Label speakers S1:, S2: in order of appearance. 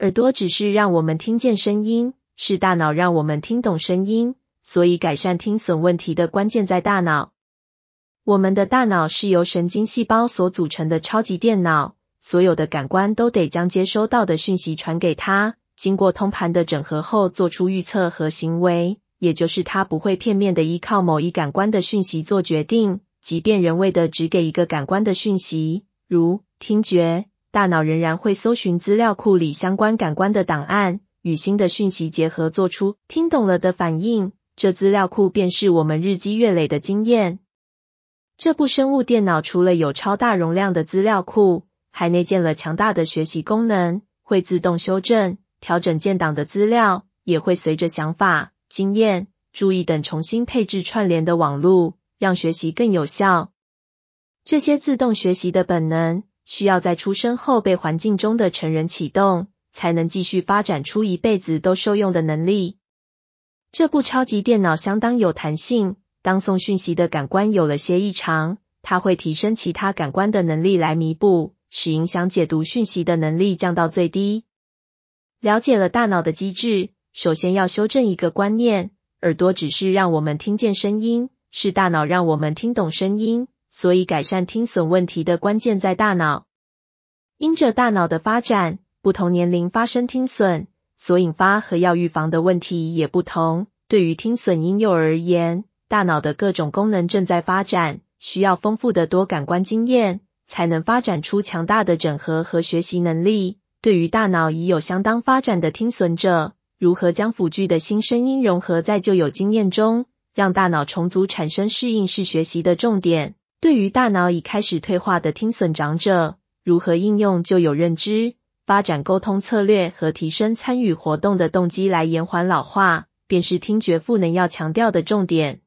S1: 耳朵只是让我们听见声音，是大脑让我们听懂声音。所以，改善听损问题的关键在大脑。我们的大脑是由神经细胞所组成的超级电脑，所有的感官都得将接收到的讯息传给它，经过通盘的整合后做出预测和行为。也就是它不会片面的依靠某一感官的讯息做决定，即便人为的只给一个感官的讯息，如听觉，大脑仍然会搜寻资料库里相关感官的档案，与新的讯息结合，做出听懂了的反应。这资料库便是我们日积月累的经验。这部生物电脑除了有超大容量的资料库，还内建了强大的学习功能，会自动修正、调整建档的资料，也会随着想法、经验、注意等重新配置串联的网路，让学习更有效。这些自动学习的本能，需要在出生后被环境中的成人启动，才能继续发展出一辈子都受用的能力。这部超级电脑相当有弹性，当送讯息的感官有了些异常，它会提升其他感官的能力来弥补，使影响解读讯息的能力降到最低。了解了大脑的机制，首先要修正一个观念：耳朵只是让我们听见声音，是大脑让我们听懂声音。所以，改善听损问题的关键在大脑。因着大脑的发展，不同年龄发生听损。所引发和要预防的问题也不同。对于听损婴幼儿而言，大脑的各种功能正在发展，需要丰富的多感官经验，才能发展出强大的整合和学习能力。对于大脑已有相当发展的听损者，如何将辅具的新声音融合在旧有经验中，让大脑重组产生适应式学习的重点。对于大脑已开始退化的听损长者，如何应用就有认知？发展沟通策略和提升参与活动的动机来延缓老化，便是听觉赋能要强调的重点。